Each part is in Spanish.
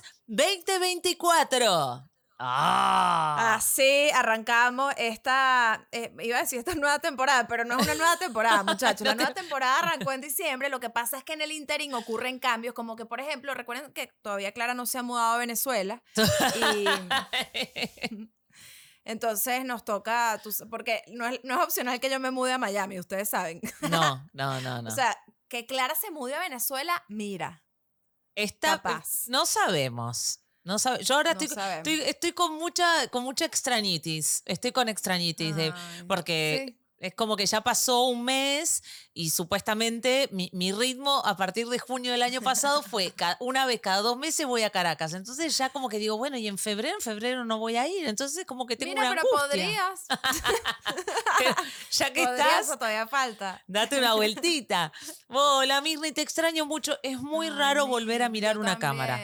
a Mal Dormidas 2024. Ah. Así arrancamos esta, eh, iba a decir esta nueva temporada, pero no es una nueva temporada, muchachos. La nueva temporada arrancó en diciembre. Lo que pasa es que en el interín ocurren cambios, como que, por ejemplo, recuerden que todavía Clara no se ha mudado a Venezuela. Y entonces nos toca, porque no es, no es opcional que yo me mude a Miami, ustedes saben. No, no, no, no. O sea, que Clara se mude a Venezuela, mira. Está, capaz. No sabemos. No sabe, yo ahora No estoy, estoy, estoy con mucha, con mucha extrañitis. Estoy con extrañitis. de- porque sí. Es como que ya pasó un mes y supuestamente mi, mi ritmo a partir de junio del año pasado fue una vez cada dos meses voy a Caracas. Entonces ya como que digo, bueno, y en febrero, en febrero no voy a ir. Entonces como que tengo Mira, una pero podrías. Pero ya que podrías, estás, o todavía falta. Date una vueltita. Hola, Mirni, te extraño mucho. Es muy Ay, raro volver a mirar una cámara.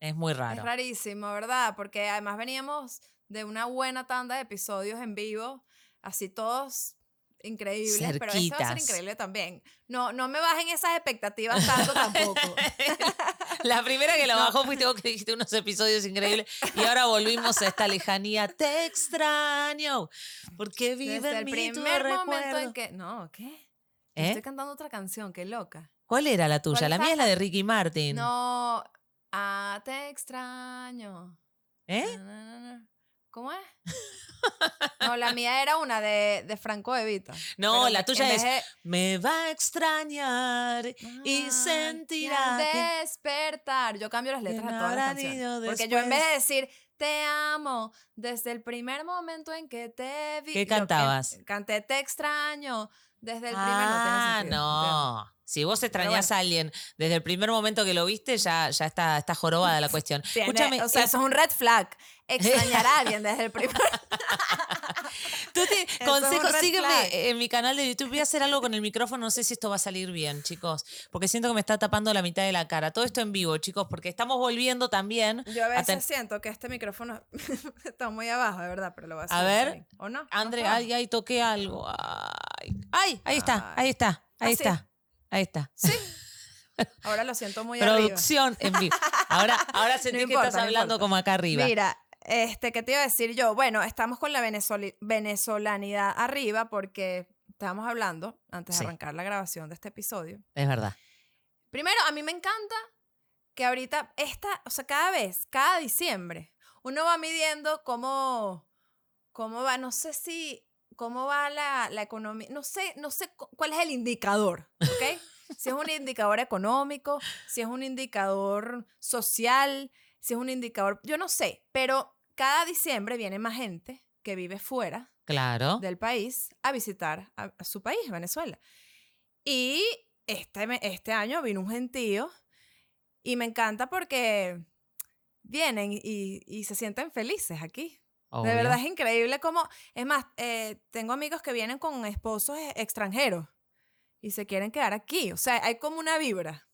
Es muy Es raro. rarísimo, ¿verdad? Porque además veníamos de una buena tanda de episodios en vivo, así todos increíbles, pero este va a ser increíble también. No, no me bajen esas expectativas tanto tampoco. La primera que lo No. bajó fuiste vos que dijiste unos episodios increíbles y ahora volvimos a esta lejanía. Te extraño porque vive Desde en el mí tu primer momento recuerdo. en que... No, ¿qué? ¿Eh? Estoy cantando otra canción, qué loca. ¿Cuál era la tuya? ¿Cuál La mía es la de Ricky Martin. No, ah, te extraño. ¿Eh? Na, na. ¿Cómo es? No, la mía era una de, de Franco Evita. No, la tuya es de- Me va a extrañar y sentirá que despertar. Yo cambio las que letras no todas las canciones. Porque yo en vez de decir te amo desde el primer momento en que te vi. ¿Qué cantabas? canté te extraño desde el primer Ah, no. Si vos extrañás a alguien desde el primer momento que lo viste, ya, ya está, está jorobada la cuestión. Escúchame, o sea, eso es un red flag. Extrañar a alguien desde el primer. tú te- consejo, sígueme en mi canal de YouTube. Voy a hacer algo con el micrófono, no sé si esto va a salir bien, chicos, porque siento que me está tapando la mitad de la cara. Todo esto en vivo, chicos, porque estamos volviendo también. Yo a veces ten- siento que este micrófono está muy abajo, de verdad, pero lo voy a A hacer. ver, también. ¿O no? André, ¿No ay, ay, toqué algo. Ay, ay, ahí está, ahí está, ahí ¿Ah, está, ahí está. Sí. Ahora lo siento muy arriba. Producción en vivo. Ahora, ahora sentí que importa, estás no hablando importa. como acá arriba. Mira, este, ¿qué te iba a decir yo? Bueno, estamos con la venezoli- venezolanidad arriba porque estábamos hablando, antes Sí. de arrancar la grabación de este episodio. Es verdad. Primero, a mí me encanta que ahorita, esta, o sea, cada vez, cada diciembre, uno va midiendo cómo, cómo va, no sé si, cómo va la, la economía, no sé, no sé cu- cuál es el indicador, ¿ok? si es un indicador económico, si es un indicador social, si es un indicador, yo no sé, pero cada diciembre viene más gente que vive fuera Claro. del país a visitar a, a su país, Venezuela. Y este, este año vino un gentío y me encanta porque vienen y, y se sienten felices aquí. obvio. De verdad es increíble como, es más, eh, tengo amigos que vienen con esposos e- extranjeros y se quieren quedar aquí. O sea, hay como una vibra.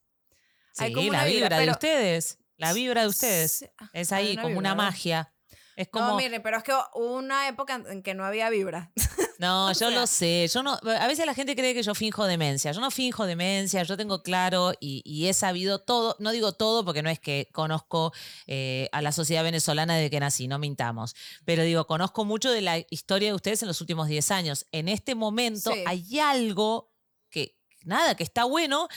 hay Sí, como la una vibra, vibra de pero- ustedes. La vibra de ustedes. Ah, Es hay ahí, como una magia. Es No, como. miren, pero es que hubo una época en- en que no había vibra. No, yo sea- lo sé. Yo no, a veces la gente cree que yo finjo demencia. Yo no finjo demencia, yo tengo claro y, y he sabido todo. No digo todo porque no es que conozco eh, a la sociedad venezolana desde que nací, no mintamos. Pero digo, conozco mucho de la historia de ustedes en los últimos 10 años. En este momento Sí. hay algo que, nada, que está bueno.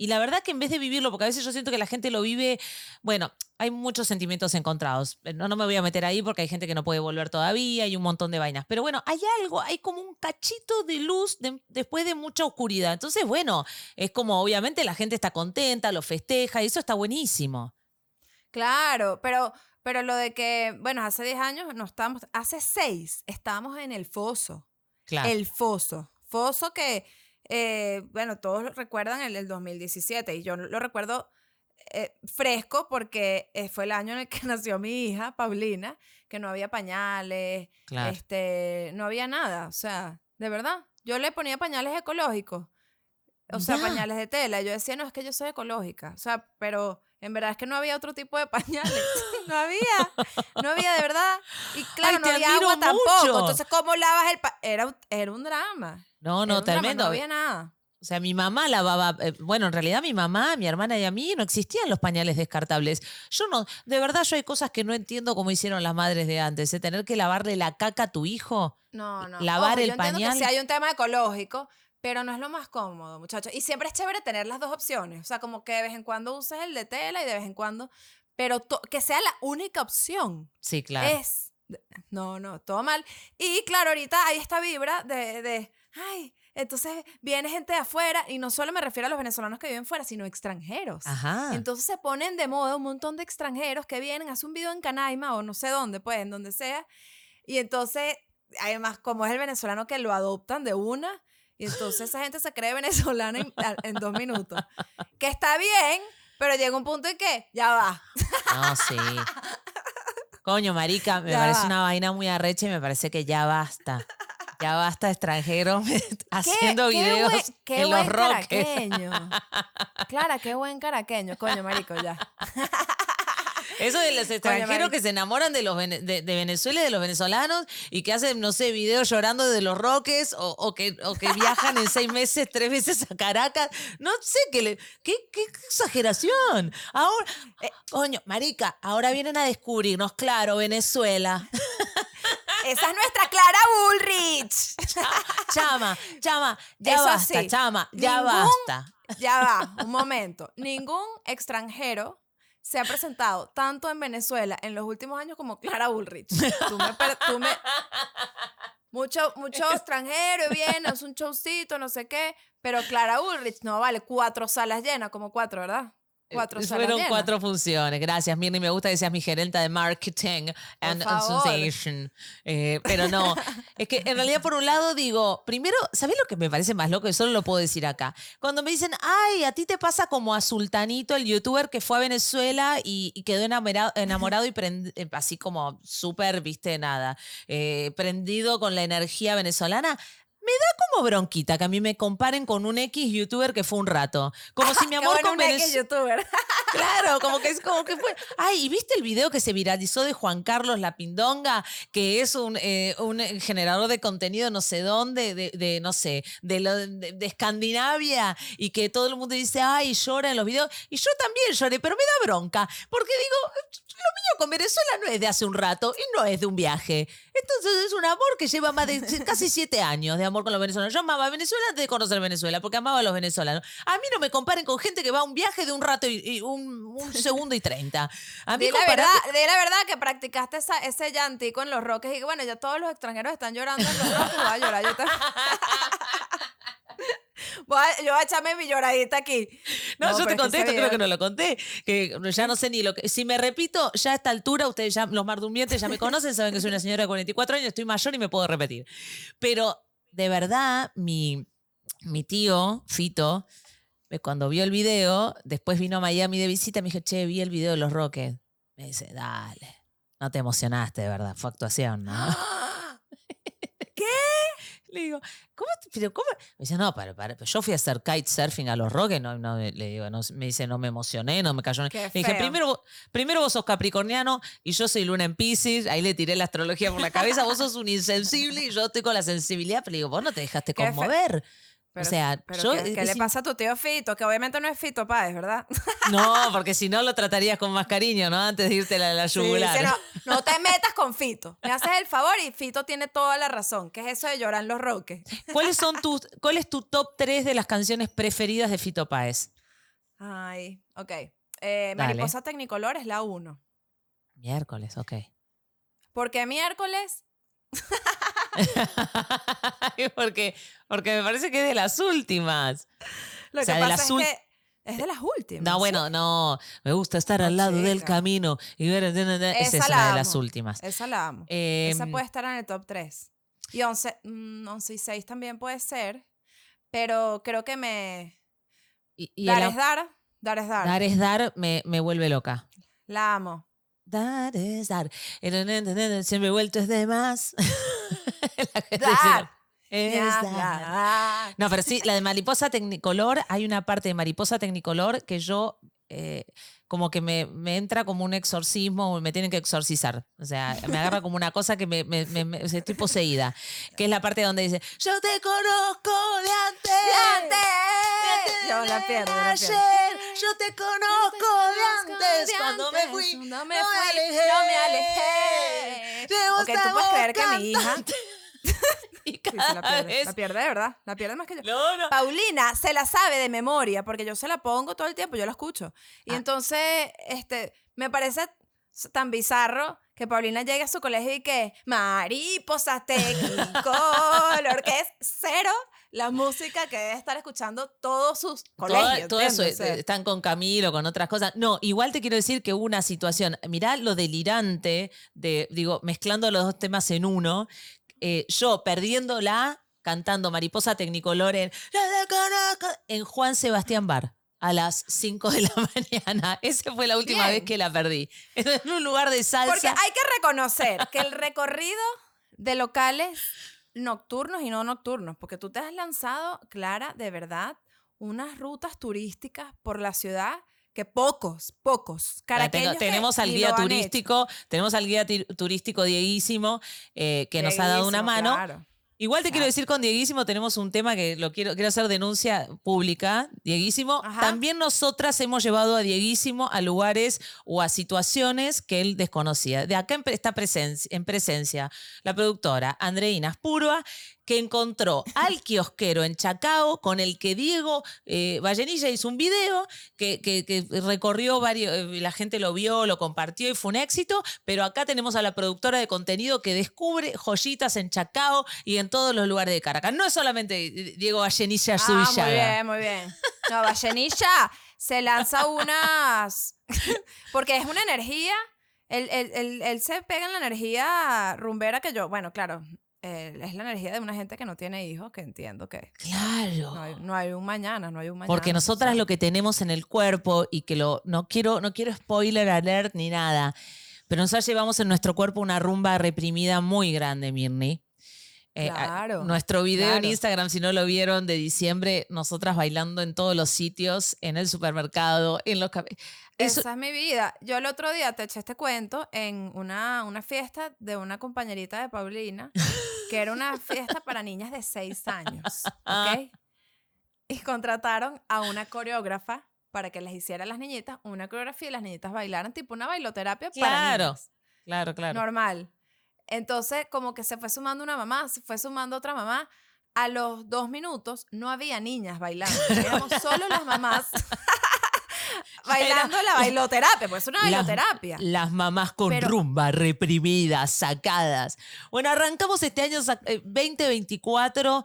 Y la verdad que en vez de vivirlo, porque a veces yo siento que la gente lo vive, bueno, hay muchos sentimientos encontrados. Eh, No, no me voy a meter ahí porque hay gente que no puede volver todavía y un montón de vainas. Pero bueno, hay algo, hay como un cachito de luz de- después de mucha oscuridad. Entonces, bueno, es como obviamente la gente está contenta, lo festeja y eso está buenísimo. Claro, pero, pero lo de que, bueno, hace 10 años no estábamos, hace 6 estábamos en el foso. Claro. El foso. Foso que, eh, bueno, todos recuerdan el del 2017 y yo lo recuerdo eh, fresco porque eh, fue el año en el que nació mi hija, Paulina, que no había pañales, Claro. este, no había nada, o sea, de verdad. Yo le ponía pañales ecológicos, o sea, Ya. pañales de tela. Yo decía, no, es que yo soy ecológica, o sea, pero en verdad es que no había otro tipo de pañales. no había, no había de verdad. Y claro, Ay, no había agua tampoco. Entonces, ¿cómo lavas el pa Era, era un drama. No, no, tremendo. No había nada. O sea, mi mamá lavaba, eh, bueno, en realidad mi mamá, mi hermana y a mí no existían los pañales descartables. Yo no, de verdad yo hay cosas que no entiendo cómo hicieron las madres de antes, ¿eh? tener que lavarle la caca a tu hijo, No, no. lavar Ojo, el yo pañal. Que sí hay un tema ecológico, pero no es lo más cómodo, muchachos. Y siempre es chévere tener las dos opciones. O sea, como que de vez en cuando uses el de tela y de vez en cuando. Pero que sea la única opción. Sí, claro. Es. No, no, todo mal. Y claro, ahorita hay esta vibra de, de, ay, entonces viene gente de afuera, y no solo me refiero a los venezolanos que viven fuera, sino extranjeros. Ajá. Entonces se ponen de moda un montón de extranjeros que vienen, hacen un video en Canaima o no sé dónde, pues, en donde sea. Y entonces, además, como es el venezolano que lo adoptan de una, y entonces esa gente se cree venezolana en, en dos minutos. Que está bien, pero llega un punto en que ya va. No, sí. Coño, marica, me Ya parece va. una vaina muy arrecha y me parece que ya basta. Ya basta extranjero haciendo ¿Qué- qué videos buen- qué en los roques. caraqueño. Clara, qué buen caraqueño, coño, marico, ya. Eso de los extranjeros que se enamoran de, los de, de Venezuela y de los venezolanos y que hacen, no sé, videos llorando de los roques o, o que, o que viajan en seis meses, tres veces a Caracas. No sé, qué, le, qué, qué exageración. Ahora, eh, coño, marica, ahora vienen a descubrirnos, claro, Venezuela. Esa es nuestra Clara Bullrich. Chama, chama, ya Eso basta, sí, chama, ya ningún- basta. Ya va, un momento. Ningún extranjero se ha presentado tanto en Venezuela en los últimos años como Clara Bullrich. Tú me, per- tú me- mucho, mucho extranjero viene, es un showcito, no sé qué, pero Clara Bullrich, no vale, cuatro salas llenas, como cuatro, ¿verdad? Cuatro Eh, Fueron llenas. cuatro funciones. Gracias, Mirni. Me gusta que seas mi gerente de marketing and association. Eh, pero no, es que en realidad, por un lado, digo, primero, ¿sabés lo que me parece más loco? Y solo lo puedo decir acá. Cuando me dicen, ay, a ti te pasa como a Sultanito, el youtuber que fue a Venezuela y, y quedó enamorado, enamorado y prend- eh, así como súper, viste, nada, eh, prendido con la energía venezolana. Me da como bronquita que a mí me comparen con un X youtuber que fue un rato. Como si mi amor bueno con Venezuela. youtuber. Claro, como que es como que fue. Ay, ¿y viste el video que se viralizó de Juan Carlos La Pindonga? Que es un, eh, un generador de contenido no sé dónde, de, de, no sé, de, lo- de, de Escandinavia, y que todo el mundo dice, ay, llora en los videos. Y yo también lloré, pero me da bronca, porque digo, mío con Venezuela no es de hace un rato y no es de un viaje. Entonces es un amor que lleva más de casi siete años de amor con los venezolanos. Yo amaba a Venezuela antes de conocer Venezuela, porque amaba a los venezolanos. A mí no me comparen con gente que va a un viaje de un rato y, y un, un segundo y treinta. A mí Di la, comparate- verdad, di la verdad que practicaste esa- ese llantico en los roques y que bueno, ya todos los extranjeros están llorando en los roques, voy a llorar yo también. A- yo voy a echarme mi lloradita aquí. No, yo te conté, esto creo que no lo conté, que ya no sé ni lo que... Si me repito, ya a esta altura, ustedes ya, los mardumbientes ya me conocen, saben que soy una señora de 44 años, estoy mayor y me puedo repetir. Pero de verdad, mi, mi tío, Fito, eh, cuando vio el video, después vino a Miami de visita, me dijo, che, vi el video de los Rockets. Me dice, dale, no te emocionaste, de verdad, fue actuación, ¿no? Le digo, ¿cómo? Pero ¿cómo? Me dice, no, para, para, yo fui a hacer kitesurfing a los Roques, no, no, le digo, no, me dice, no me emocioné, no me cayó. Le dije, feo. primero, vos- primero vos sos capricorniano y yo soy luna en Pisces, ahí le tiré la astrología por la cabeza, vos sos un insensible y yo estoy con la sensibilidad, pero le digo, vos no te dejaste Qué conmover. Pero, o sea, pero yo... ¿qué, le pasa a tu tío Fito? Que obviamente no es Fito Páez, ¿verdad? No, porque si no lo tratarías con más cariño, ¿no? Antes de irte a la, la yugular. no, no te metas con Fito. Me haces el favor y Fito tiene toda la razón. ¿Qué es eso de llorar los roques? ¿Cuáles son tus, ¿Cuál es tu top 3 de las canciones preferidas de Fito Páez? Ay, ok. Eh. Mariposa Tecnicolor es la uno. Miércoles, ok. Porque miércoles porque, porque me parece que es de las últimas. Lo O sea, que pasa es que es de las últimas. No, bueno, no. Me gusta estar al lado del chica. camino y ver. Es Esa esa la de las últimas. Esa la amo. Esa Em, puede estar en el top 3. Y 11, mm, 11 y 6 también puede ser. Pero creo que me. y, y dar el es dar. Dar es dar. dar es dar me, me vuelve loca. La amo. Dar es dar. Siempre vuelto es de más. La gente Dar. Es Ya, dar. dar. No, pero sí, la de Mariposa Tecnicolor, hay una parte de Mariposa Tecnicolor que yo eh, como que me, me entra como un exorcismo, me tienen que exorcizar. O sea, me agarra como una cosa que me, me- estoy poseída. Que es la parte donde dice, yo te conozco de antes. de Yo la pierdo, la pierdo. ayer, yo te conozco de antes. Cuando me fui, no me fui, alejé. no me alejé. Te tú puedes creer que mi hija. Y Sí, sí, cada la pierde, vez... la pierde de verdad, la pierde más que yo. No, no. Paulina se la sabe de memoria porque yo se la pongo todo el tiempo, yo la escucho. Y Ah. entonces, este, me parece tan bizarro que Paulina llegue a su colegio y que mariposas color que es cero la música que debe estar escuchando todos sus colegios. todo, todo eso, sea, eh, están con Camilo, con otras cosas. No, igual te quiero decir que hubo una situación, mirá lo delirante de, digo, mezclando los dos temas en uno, eh, yo perdiéndola, cantando Mariposa Tecnicolor en, Juan Sebastián Bar. A las 5 de la mañana. Esa fue la última Bien. vez que la perdí. En un lugar de salsa. Porque hay que reconocer que el recorrido de locales nocturnos y no nocturnos, porque tú te has lanzado, Clara, de verdad, unas rutas turísticas por la ciudad que pocos, pocos tengo- caraqueños que tenemos al guía hecho. turístico, tenemos al guía ti- turístico Dieguísimo, eh, que nos ha dado una mano. claro. Igual te quiero decir con Dieguísimo tenemos un tema que lo quiero, quiero hacer denuncia pública. Dieguísimo, Ajá. también nosotras hemos llevado a Dieguísimo a lugares o a situaciones que él desconocía. De acá está presencia, en presencia la productora Andreina Spurua, que encontró al kiosquero en Chacao con el que Diego eh, Vallenilla hizo un video que, que- que recorrió varios, eh, la gente lo vio, lo compartió y fue un éxito, pero acá tenemos a la productora de contenido que descubre joyitas en Chacao y en todos los lugares de Caracas. No es solamente Diego Vallenilla Ah, muy Subillaga. bien, muy bien. No, Vallenilla se lanza unas... porque es una energía, él, él- él- él se pega en la energía rumbera que yo, bueno, claro, eh, es la energía de una gente que no tiene hijos, que entiendo que Claro. no hay, no hay un mañana, no hay un mañana. Porque nosotras o sea, lo que tenemos en el cuerpo y que lo no quiero no quiero spoiler alert ni nada, pero nosotros llevamos en nuestro cuerpo una rumba reprimida muy grande, Mirni. Eh, a- Claro, nuestro video en claro. Instagram, si no lo vieron, de diciembre, nosotras bailando en todos los sitios, en el supermercado, en los... Eso, Esa es mi vida. Yo el otro día te eché este cuento en una, una fiesta de una compañerita de Paulina, que era una fiesta para niñas de 6 años, ¿ok? Y contrataron a una coreógrafa para que les hiciera a las niñitas una coreografía y las niñitas bailaran tipo una bailoterapia para Claro, niñas. claro, claro. Normal. Entonces, como que se fue sumando una mamá, se fue sumando otra mamá. A los dos minutos no había niñas bailando. Éramos solo las mamás bailando la bailoterapia. Pues es una bailoterapia. Las mamás con Pero- rumba, reprimidas, sacadas. Bueno, arrancamos este año sac- eh, 2024.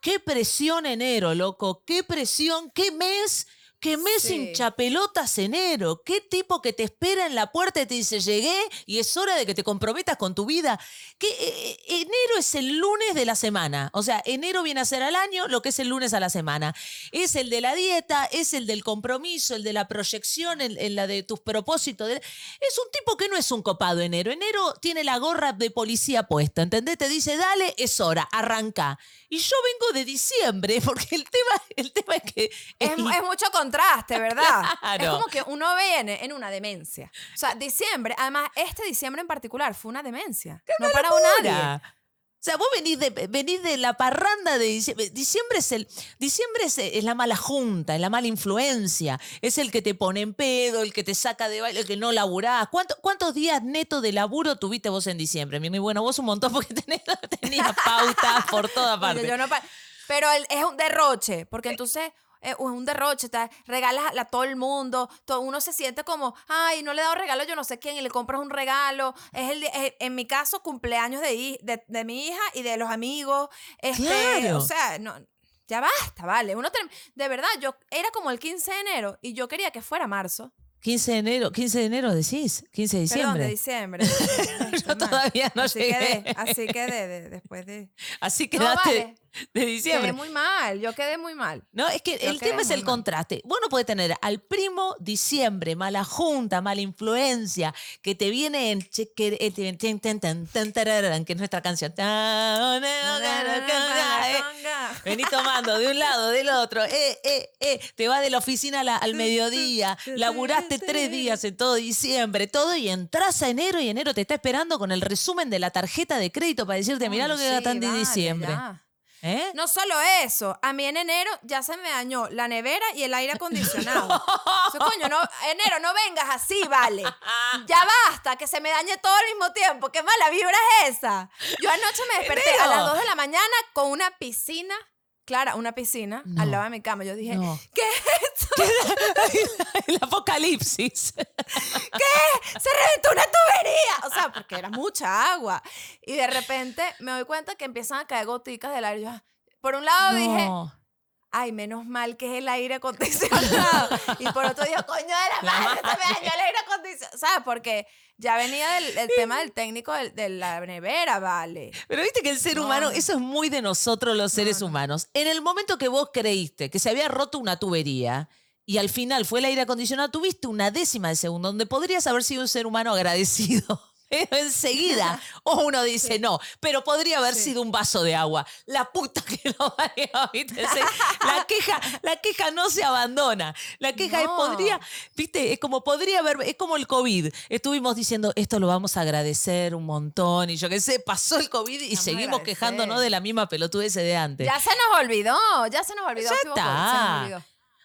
Qué presión enero, loco. Qué presión, qué mes. Qué mes Sí. hincha pelotas enero. Qué tipo que te espera en la puerta y te dice llegué y es hora de que te comprometas con tu vida. Que eh, enero es el lunes de la semana. O sea, enero viene a ser al año lo que es el lunes a la semana. Es el de la dieta, es el del compromiso, el de la proyección, el, el la de tus propósitos. de- es un tipo que no es un copado enero. Enero tiene la gorra de policía puesta, ¿entendés? Te dice, dale, es hora, arranca. Y yo vengo de diciembre, porque el tema, el tema es que... Es, el- es mucho contraste, ¿verdad? Es Claro. como que uno viene en una demencia. O sea, diciembre, además, este diciembre en particular fue una demencia. No para nadie. O sea, vos venís de, venís de la parranda de diciembre. Diciembre es el. Diciembre es, es la mala junta, es la mala influencia. Es el que te pone en pedo, el que te saca de baile, el que no laburás. ¿Cuánto- ¿Cuántos días netos de laburo tuviste vos en diciembre? Mirni? bueno, vos un montón porque tenés, tenías pautas por toda parte. yo no Pero el- es un derroche, porque entonces eh, es un derroche, ta- regalas a, a todo el mundo, todo, uno se siente como, ay, no le he dado regalo a yo no sé quién y le compras un regalo. Es el, es- en mi caso, cumpleaños de, de, de mi hija y de los amigos. Este, Claro. O sea, no, ya basta, vale. Uno de verdad, yo era como el 15 de enero y yo quería que fuera marzo. 15 de enero, 15 de enero decís, 15 de Perdón, de diciembre. diciembre. Yo todavía no así llegué. Quedé, así quedé de- después de... Así No, quedaste. vale. De Quedé diciembre. muy mal, yo quedé muy mal. No, es que Yo el quedé tema es el mal. contraste. Vos no podés tener al primo diciembre, mala junta, mala influencia, que te viene en que- es nuestra canción. Vení tomando de un lado, del otro, eh, eh, eh. Te va de la oficina al mediodía, laburaste tres días en todo diciembre, todo, y entras a enero y enero te está esperando con el resumen de la tarjeta de crédito para decirte, mirá lo que Sí, gastan en vale, diciembre. ya. ¿Eh? No solo eso, a mí en enero ya se me dañó la nevera y el aire acondicionado. O sea, coño, no, enero, no vengas así, vale. Ya basta, que se me dañe todo al mismo tiempo. ¿Qué mala vibra es esa? Yo anoche me desperté a las Enero. 2 de la mañana con una piscina, Clara, una piscina No. al lado de mi cama. Yo dije, No. ¿qué es esto? el apocalipsis. Se reventó una tubería. O sea, porque era mucha agua. Y de repente me doy cuenta que empiezan a caer goticas del aire. Yo, ah, Por un lado dije, No. ay, menos mal que es el aire acondicionado. y por otro día, coño de la, La madre, se me madre. dañó el aire acondicionado. ¿Sabes? Porque ya venía del, el tema del técnico del- de, la nevera, vale. Pero viste que el ser No, humano, no. eso es muy de nosotros los seres no. humanos. En el momento que vos creíste que se había roto una tubería y al final fue el aire acondicionado, tuviste una décima de segundo donde podrías haber sido un ser humano agradecido. Pero enseguida, o uno dice no, pero podría haber Sí. sido un vaso de agua. La puta que lo parió, ¿viste? La queja, la queja no se abandona. La queja es podría, viste, es como podría haber, es como el COVID. Estuvimos diciendo, esto lo vamos a agradecer un montón, y yo qué sé, pasó el COVID y Vamos seguimos quejándonos de la misma pelotudez de antes. Ya se nos olvidó, ya se nos olvidó. Ya COVID, se está. nos olvidó.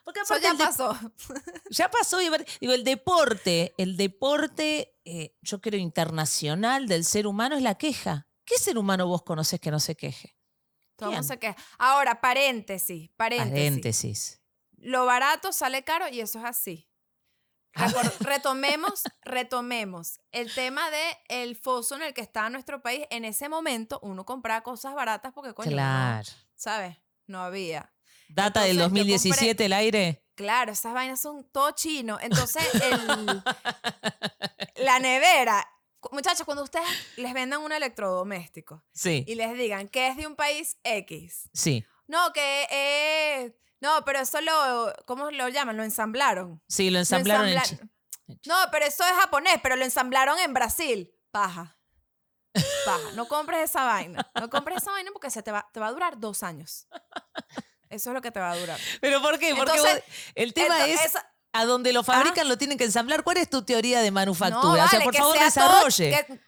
Porque Eso aparte ya pasó. ya pasó. y digo, el deporte, el deporte, eh, yo creo, internacional del ser humano es la queja. ¿Qué ser humano vos conoces que no se queje? Todo se queja. Ahora, paréntesis, paréntesis. Paréntesis. Lo barato sale caro y eso es así. Recor- retomemos, retomemos el tema de el foso en el que estaba nuestro país. En ese momento uno compraba cosas baratas porque, coño, no, claro. ¿sabes? No había. Data del Entonces, yo compré- 2017 el aire. Claro, esas vainas son todo chino. Entonces, el- la nevera. Muchachos, cuando ustedes les vendan un electrodoméstico Sí, y les digan que es de un país X, sí. no, que. No, pero eso lo... ¿Cómo lo llaman? Lo ensamblaron. Sí, lo ensamblaron ensambla- No, pero eso es japonés, pero lo ensamblaron en Brasil. Paja. Paja. No compres esa vaina. No compres esa vaina porque se te va, te va a durar dos años. Eso es lo que te va a durar. ¿Pero por qué? Porque Entonces, vos- el tema Ento- es esa- a donde lo fabrican lo tienen que ensamblar. ¿Cuál es tu teoría de manufactura? No, o sea, vale, por que favor, sea todo- desarrolle. que-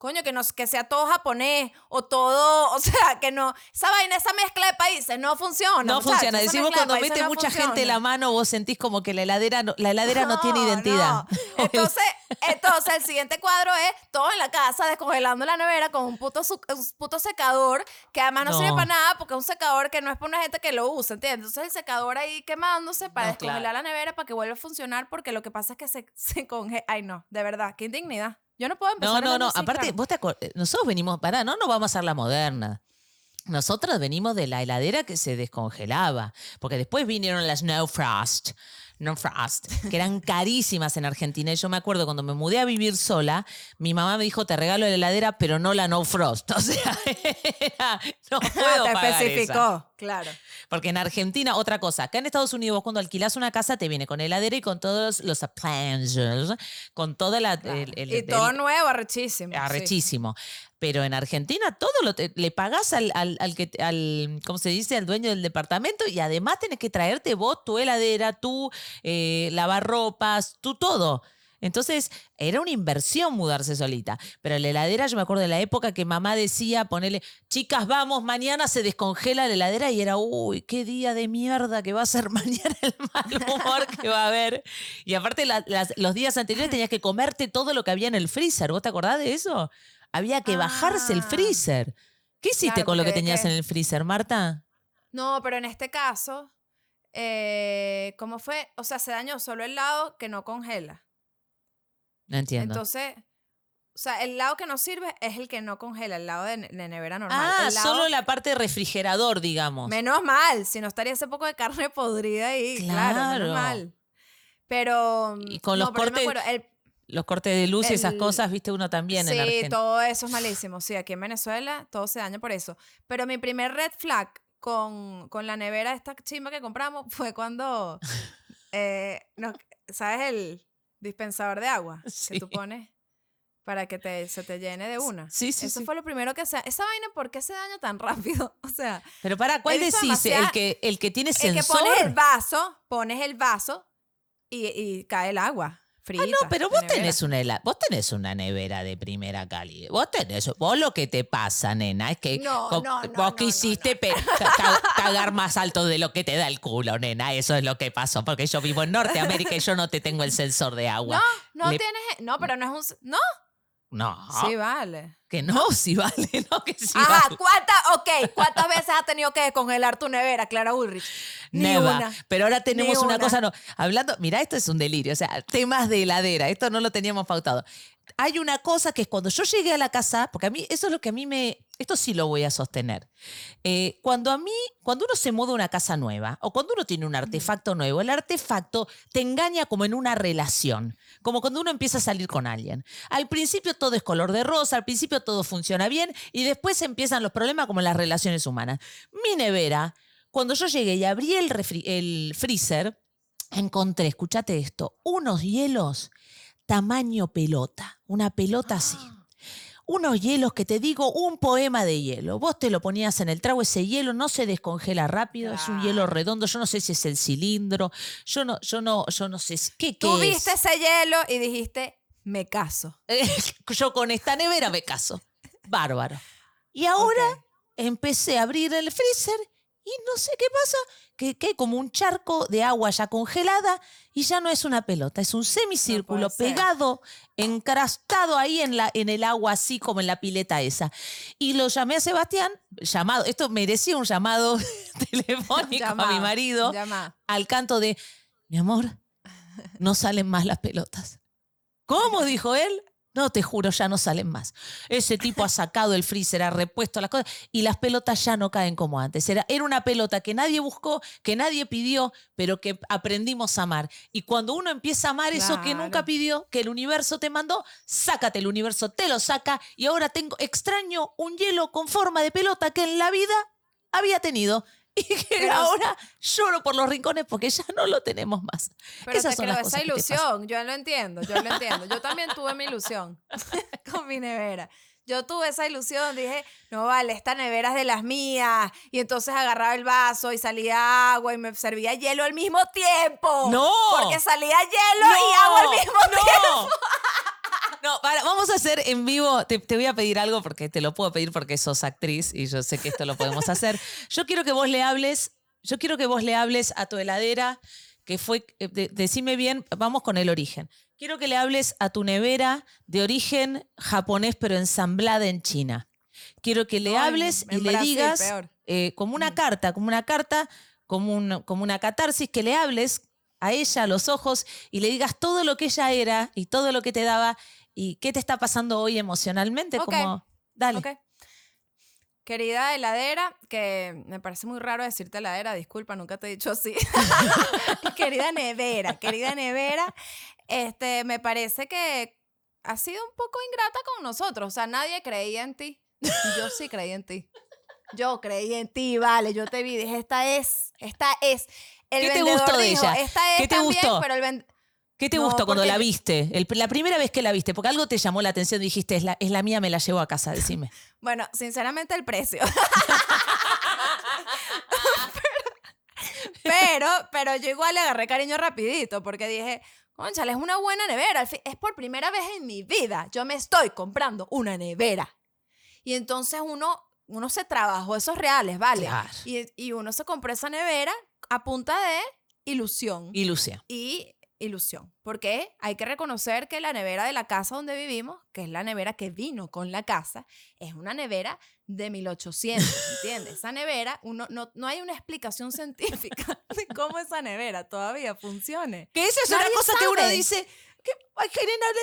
coño, que, no, que sea todo japonés o todo, o sea, que no, esa vaina, esa mezcla de países no funciona. No funciona. Decimos de cuando países mete no mucha gente funciona. la mano, vos sentís como que la heladera no, la heladera no, tiene identidad. no. Entonces, entonces, el siguiente cuadro es todo en la casa, descongelando la nevera con un puto, un puto secador, que además no, sirve para nada porque es un secador que no es para una gente que lo usa, ¿entiendes? Entonces, el secador ahí quemándose para descongelar claro. la nevera para que vuelva a funcionar porque lo que pasa es que se, se congela. Ay, no, de verdad, qué indignidad. Yo no puedo empezar No, no, no. Aparte, vos te eh, nosotros venimos, pará, no nos vamos a hacer la moderna. Nosotros venimos de la heladera que se descongelaba, porque después vinieron las No Frost, No Frost, que eran carísimas en Argentina. Y yo me acuerdo cuando me mudé a vivir sola, mi mamá me dijo, te regalo la heladera, pero no la No Frost. O sea, era, no puedo te pagar esa. especificó, claro. Porque en Argentina, otra cosa, acá en Estados Unidos vos cuando alquilás una casa te viene con heladera y con todos los appliances, con toda la... el- el- y el- todo nuevo, arrechísimo. sí. Pero en Argentina todo lo te- le pagás al, al, al que al, ¿cómo se dice? al dueño del departamento y además tenés que traerte vos tu heladera, tu eh, lavarropas, tu todo. Entonces, era una inversión mudarse solita. Pero la heladera, yo me acuerdo de la época que mamá decía, ponerle, chicas, vamos, mañana se descongela la heladera y era, uy, qué día de mierda que va a ser mañana el mal humor que va a haber. Y aparte, los días anteriores tenías que comerte todo lo que había en el freezer. ¿Vos te acordás de eso? Había que bajarse el Ah. freezer. ¿Qué hiciste Claro, con lo que tenías que- en el freezer, Marta? No, pero en este caso, eh, ¿cómo fue? O sea, se dañó solo el lado que no congela. No entiendo. Entonces, o sea, el lado que no sirve es el que no congela, el lado de, de nevera normal. ah, El lado- solo la parte de refrigerador, digamos. Menos mal, si no estaría ese poco de carne podrida ahí. Claro, Claro. menos mal. Pero. Y con los no, cortes- acuerdo, el- Los cortes de luz y esas cosas, viste uno también en sí, Argentina. todo eso es malísimo. Sí, aquí en Venezuela todo se daña por eso. Pero mi primer red flag con, con la nevera esta chimba que compramos fue cuando, eh, nos- ¿sabes? El dispensador de agua Sí. que tú pones para que te, se te llene de una. Sí, sí, Eso sí. fue lo primero que se... Esa vaina, ¿por qué se daña tan rápido? O sea, Pero para, ¿cuál decís? ¿El que, ¿El que tiene el que sensor? pones el vaso, pones el vaso y, y cae el agua Ah, no, pero vos tenés una hela- vos tenés una nevera de primera calidad. Vos tenés, vos lo que te pasa, nena, es que No, co- no, no, vos no, no, quisiste cagar más alto de lo que te da el culo, nena. Eso es lo que pasó, porque yo vivo en Norteamérica y yo no te tengo el sensor de agua. No, no Le- tienes... No, pero no es un... No, No, sí vale. que no, sí vale, no, que sí Ajá, vale. ¿cuántas, ok, ¿cuántas veces has tenido que descongelar tu nevera, Clara Ulrich? Ni Neva. una. Pero ahora tenemos una. cosa, no. Hablando, mira, esto es un delirio. O sea, temas de heladera. Esto no lo teníamos pautado. Hay una cosa que es cuando yo llegué a la casa, porque a mí, eso es lo que a mí me. Esto sí lo voy a sostener. Eh, cuando a mí, cuando uno se muda a una casa nueva o cuando uno tiene un artefacto nuevo, el artefacto te engaña como en una relación, como cuando uno empieza a salir con alguien. Al principio todo es color de rosa, al principio todo funciona bien y después empiezan los problemas como en las relaciones humanas. Mi nevera, cuando yo llegué y abrí el, el freezer, encontré, escúchate esto, unos hielos tamaño pelota, una pelota así. Unos hielos que te digo, un poema de hielo. Vos te lo ponías en el trago, ese hielo no se descongela rápido, es un hielo redondo, yo no sé si es el cilindro, yo no, yo no, yo no sé qué, qué Tú es? ese hielo y dijiste, me caso. yo con esta nevera me caso. Bárbaro. Y ahora empecé a abrir el freezer y no sé qué pasa, que, que hay como un charco de agua ya congelada y ya no es una pelota, es un semicírculo pegado, encrastado ahí en, la, en el agua, así como en la pileta esa. Y lo llamé a Sebastián, llamado, esto merecía un llamado telefónico a mi marido, al canto de, mi amor, no salen más las pelotas. ¿Cómo? dijo él. No, te juro, ya no salen más. Ese tipo ha sacado el freezer, ha repuesto las cosas y las pelotas ya no caen como antes. Era, era una pelota que nadie buscó, que nadie pidió, pero que aprendimos a amar. Y cuando uno empieza a amar eso que nunca pidió, que el universo te mandó, sácate, el universo te lo saca y ahora tengo extraño un hielo con forma de pelota que en la vida había tenido. Y que Pero- ahora lloro por los rincones porque ya no lo tenemos más. Pero Esas te son creo, las cosas esa ilusión, yo lo entiendo, yo lo entiendo. Yo también tuve mi ilusión con mi nevera. Yo tuve esa ilusión, dije, no vale, esta nevera es de las mías. Y entonces agarraba el vaso y salía agua y me servía hielo al mismo tiempo. ¡No! Porque salía hielo y agua al mismo no. No, para, vamos a hacer en vivo. Te, te voy a pedir algo porque te lo puedo pedir porque sos actriz y yo sé que esto lo podemos hacer. Yo quiero que vos le hables, yo quiero que vos le hables a tu heladera, que fue, eh, de- decime bien, vamos con el origen. Quiero que le hables a tu nevera de origen japonés, pero ensamblada en China. Quiero que le hables y le digas eh, como una carta, como una carta, como, un- como una catarsis, que le hables a ella a los ojos y le digas todo lo que ella era y todo lo que te daba y qué te está pasando hoy emocionalmente. Ok. Como, dale. Ok. Querida heladera, que me parece muy raro decirte heladera, disculpa, nunca te he dicho así. querida nevera, querida nevera, este, me parece que has sido un poco ingrata con nosotros. O sea, nadie creía en ti. Yo sí creí en ti. Yo creí en ti, vale. Yo te vi, dije, esta es, esta es. El ¿Qué te vendedor gustó de dijo, ella? Esta es ¿Qué te también, gustó? pero el vendedor... ¿Qué te No, gustó cuando la viste? El- la primera vez que la viste, porque algo te llamó la atención, dijiste, es la, es la mía, me la llevo a casa, decime. Bueno, sinceramente el precio. pero, pero yo igual le agarré cariño rapidito porque dije, conchale, es una buena nevera. Es por primera vez en mi vida. Yo me estoy comprando una nevera. Y entonces uno, uno se trabajó esos reales, ¿vale? Claro. Y, y uno se compró esa nevera a punta de ilusión Lucia. y ilusión. Porque hay que reconocer que la nevera de la casa donde vivimos, que es la nevera que vino con la casa, es una nevera de 1800, ¿entiendes? Esa nevera, uno, no, no hay una explicación científica de cómo esa nevera todavía funcione. Que esa es Nadie una cosa que uno sabe. dice, que hay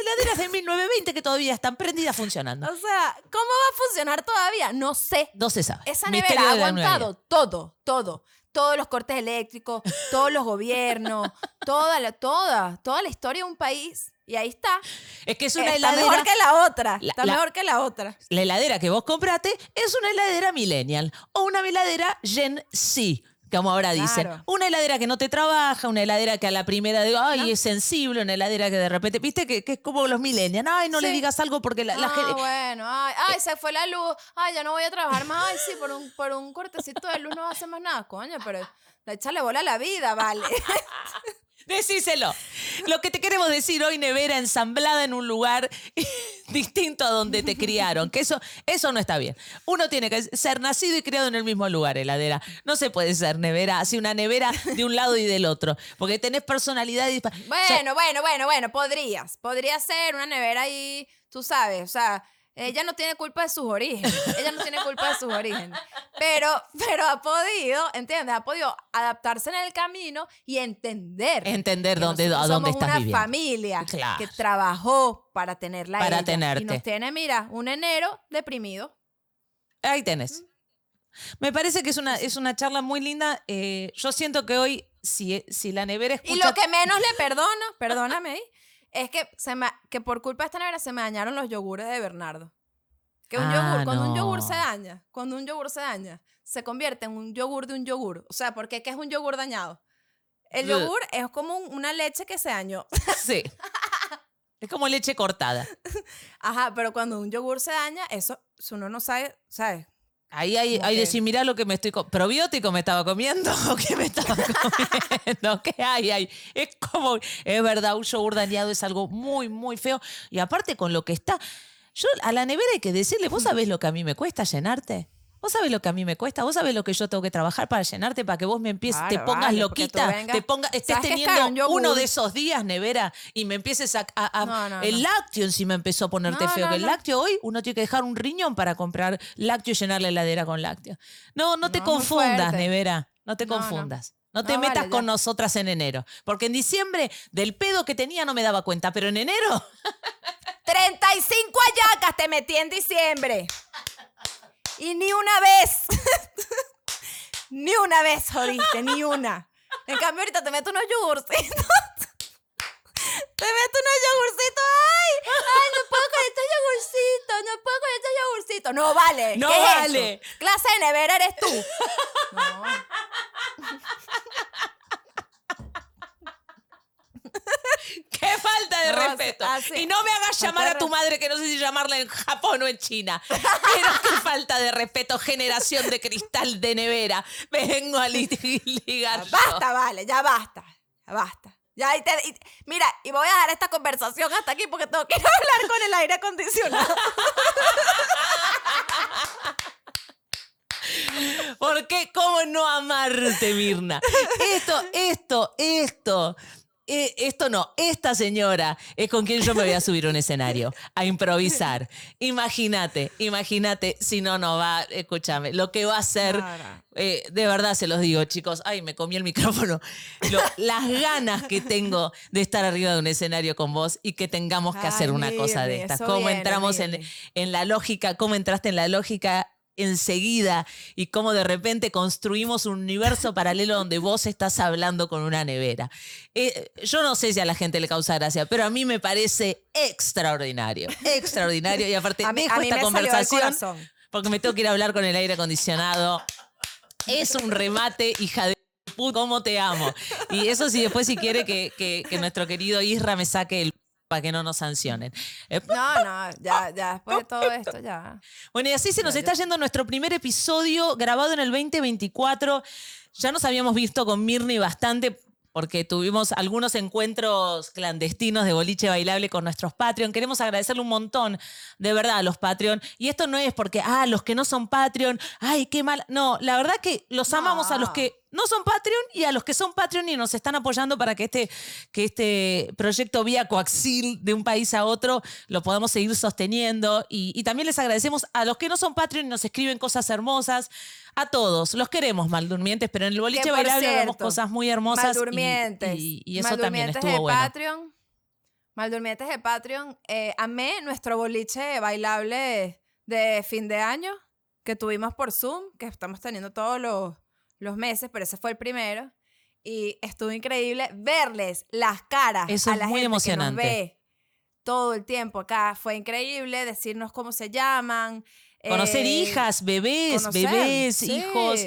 heladeras de 1920 que todavía están prendidas funcionando. O sea, ¿cómo va a funcionar todavía? No sé. No se sabe. Esa Misterio nevera ha la nueva aguantado todo, todo. Todos los cortes eléctricos, todos los gobiernos, toda la, toda, toda la historia de un país. Y ahí está. Es que es una está heladera. mejor que la otra. La- está la- mejor que la otra. La heladera que vos compraste es una heladera millennial o una heladera Gen Z. Como ahora dicen. Claro. Una heladera que no te trabaja, una heladera que a la primera digo, ay, No. es sensible, una heladera que de repente, viste, que, que es como los millennials. Ay, no le digas algo porque la, la ah, gente. bueno, ay, ay, se fue la luz, ay, ya no voy a trabajar más, ay, sí, por un, por un cortecito de luz no va a hacer más nada, coño, pero échale bola a la vida, vale. Decíselo. Lo que te queremos decir hoy, nevera ensamblada en un lugar distinto a donde te criaron. Que eso, eso no está bien. Uno tiene que ser nacido y criado en el mismo lugar, heladera. No se puede ser nevera, así una nevera de un lado y del otro. Porque tenés personalidad y. Bueno, bueno, bueno, bueno, podrías, podría ser una nevera ahí, tú sabes, o sea, ella no tiene culpa de sus orígenes, ella no tiene culpa de sus orígenes, pero, pero ha podido, ¿entiendes? Ha podido adaptarse en el camino y entender. Entender dónde, a dónde somos estás una viviendo. familia Claro. que trabajó para tenerla Para ella, tenerte. Y nos tiene, mira, un enero deprimido. Ahí tenés. Me parece que es una, es una charla muy linda. Eh, yo siento que hoy, si, si la nevera escucha. Y lo que menos le perdono, perdóname ahí, es que, se me, que por culpa de esta nevera se me dañaron los yogures de Bernardo. Que un Ah, yogur, cuando un yogur se daña, cuando un yogur se daña, se convierte en un yogur de un yogur. O sea, ¿por qué ¿Qué es un yogur dañado? El yogur es como un- una leche que se dañó. Sí. Es como leche cortada. Ajá, pero cuando un yogur se daña, eso eso uno no sabe, ¿sabes? Ahí hay, Como hay decir, mirá lo que me estoy... co- ¿Probiótico me estaba comiendo o qué me estaba comiendo? ¿Qué hay ahí? Es como... Es verdad, un yogur dañado es algo muy, muy feo. Y aparte con lo que está... Yo a la nevera hay que decirle, ¿vos sabés lo que a mí me cuesta llenarte? ¿Vos sabés lo que a mí me cuesta? ¿Vos sabés lo que yo tengo que trabajar para llenarte? Para que vos me empieces, te pongas vale, porque tú loquita, vengas- te ponga, estés ¿Sabes qué es teniendo caro un yogur? uno de esos días, nevera, y me empieces a... a- a- No, no, el no. lácteo encima empezó a ponerte No, feo. no, que el no. lácteo hoy uno tiene que dejar un riñón para comprar lácteo y llenar la heladera con lácteo. No, no te No, muy confundas, fuerte. nevera. No te No, no. confundas. No te No, metas vale, con nosotras en enero. Porque en diciembre del pedo que tenía no me daba cuenta, pero en enero 35 ayacas te metí en diciembre. Y ni una vez. ni una vez jodiste, ni una. En cambio, ahorita te meto unos yogurcitos. te meto unos yogurcitos. ¡Ay! ¡Ay, no puedo con estos yogurcitos! ¡No puedo con estos yogurcitos! No vale. No ¿qué es vale. eso? Clase de nevera eres tú. No. ¡Qué falta de No, Y no me hagas llamar a tu re- madre, que no sé si llamarla en Japón o en China. Pero qué falta de respeto, generación de cristal de nevera. Vengo a lit- ligar. yo. Basta, vale, ya basta. Ya basta. Ya, y te- y- mira, y voy a dejar esta conversación hasta aquí porque tengo que ir a hablar con el aire acondicionado. ¿Por qué? ¿Cómo no amarte, Mirna? Esto, esto, esto. Eh, Esto no, esta señora es con quien yo me voy a subir a un escenario, a improvisar. Imagínate, imagínate, si no, no va, escúchame, lo que va a Claro. eh, de verdad se los digo, chicos, ay, me comí el micrófono, Lo- las ganas que tengo de estar arriba de un escenario con vos y que tengamos que hacer una cosa de estas. ¿Cómo entramos en, en la lógica, cómo entraste en la lógica enseguida y cómo de repente construimos un universo paralelo donde vos estás hablando con una nevera. Eh, yo no sé si a la gente le causa gracia, pero a mí me parece extraordinario, extraordinario y aparte A mí, dejo a mí esta me conversación porque me tengo que ir a hablar con el aire acondicionado. Es un remate, hija de puta, cómo te amo. Y eso sí, después si quiere que, que- que nuestro querido Isra me saque el para que no nos sancionen. Eh, No, no, ya, ya, después de todo esto, ya. Bueno, y así se nos Ya, está yendo nuestro primer episodio grabado en el 2024. Ya nos habíamos visto con Mirni bastante porque tuvimos algunos encuentros clandestinos de boliche bailable con nuestros Patreon. Queremos agradecerle un montón, de verdad, a los Patreon. Y esto no es porque, ah, los que no son Patreon, ay, qué mal. No, la verdad que los No. amamos a los que no son Patreon y a los que son Patreon y nos están apoyando para que este, que este proyecto vía coaxil de un país a otro lo podamos seguir sosteniendo. Y, y también les agradecemos a los que no son Patreon y nos escriben cosas hermosas. A todos, los queremos maldurmientes, pero en el boliche bailable cierto, cosas muy hermosas. Maldurmientes. Y, y eso también estuvo de bueno. Patreon. Maldurmientes de Patreon. eh, amé nuestro boliche bailable de fin de año que tuvimos por Zoom, que estamos teniendo todos los, los meses, pero ese fue el primero. Y estuvo increíble verles las caras Eso a es la muy gente emocionante. que nos ve todo el tiempo acá. Fue increíble decirnos cómo se llaman. Conocer eh, hijas, bebés, conocer, bebés, sí. hijos.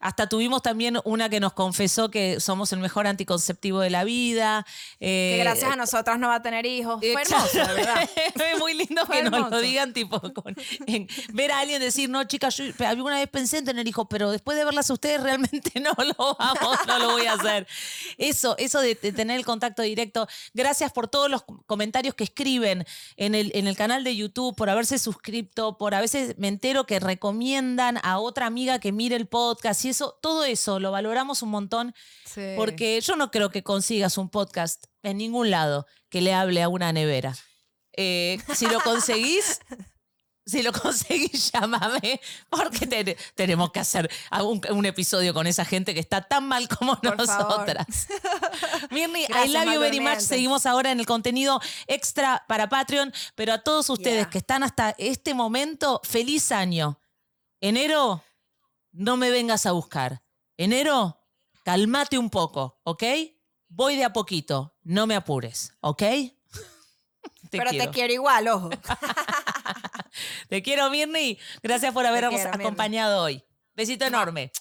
Hasta tuvimos también una que nos confesó que somos el mejor anticonceptivo de la vida. Que eh, gracias a nosotras no va a tener hijos. Fue hermoso, de verdad. Es muy lindo Fue que nos lo digan, tipo, con- en- ver a alguien decir, no, chicas, yo alguna vez pensé en tener hijos, pero después de verlas a ustedes realmente no lo vamos, no lo voy a hacer. Eso, eso de, de tener el contacto directo. Gracias por todos los comentarios que escriben en el, en el canal de YouTube, por haberse suscrito, por a veces me entero que recomiendan a otra amiga que mire el podcast y eso, todo eso lo valoramos un montón. Sí. Porque yo no creo que consigas un podcast en ningún lado que le hable a una nevera. Eh, si lo conseguís, si lo conseguís, llámame, porque te- tenemos que hacer un, un episodio con esa gente que está tan mal como Por nosotras. Mirni, I love you very much. Seguimos ahora en el contenido extra para Patreon, pero a todos ustedes Yeah. que están hasta este momento, feliz año. Enero, no me vengas a buscar. Enero, cálmate un poco, ¿ok? Voy de a poquito, no me apures, ¿ok? Te Pero quiero. te quiero igual, ojo. Te quiero, Mirni. Gracias por habernos quiero, Mirni. acompañado hoy. Besito enorme.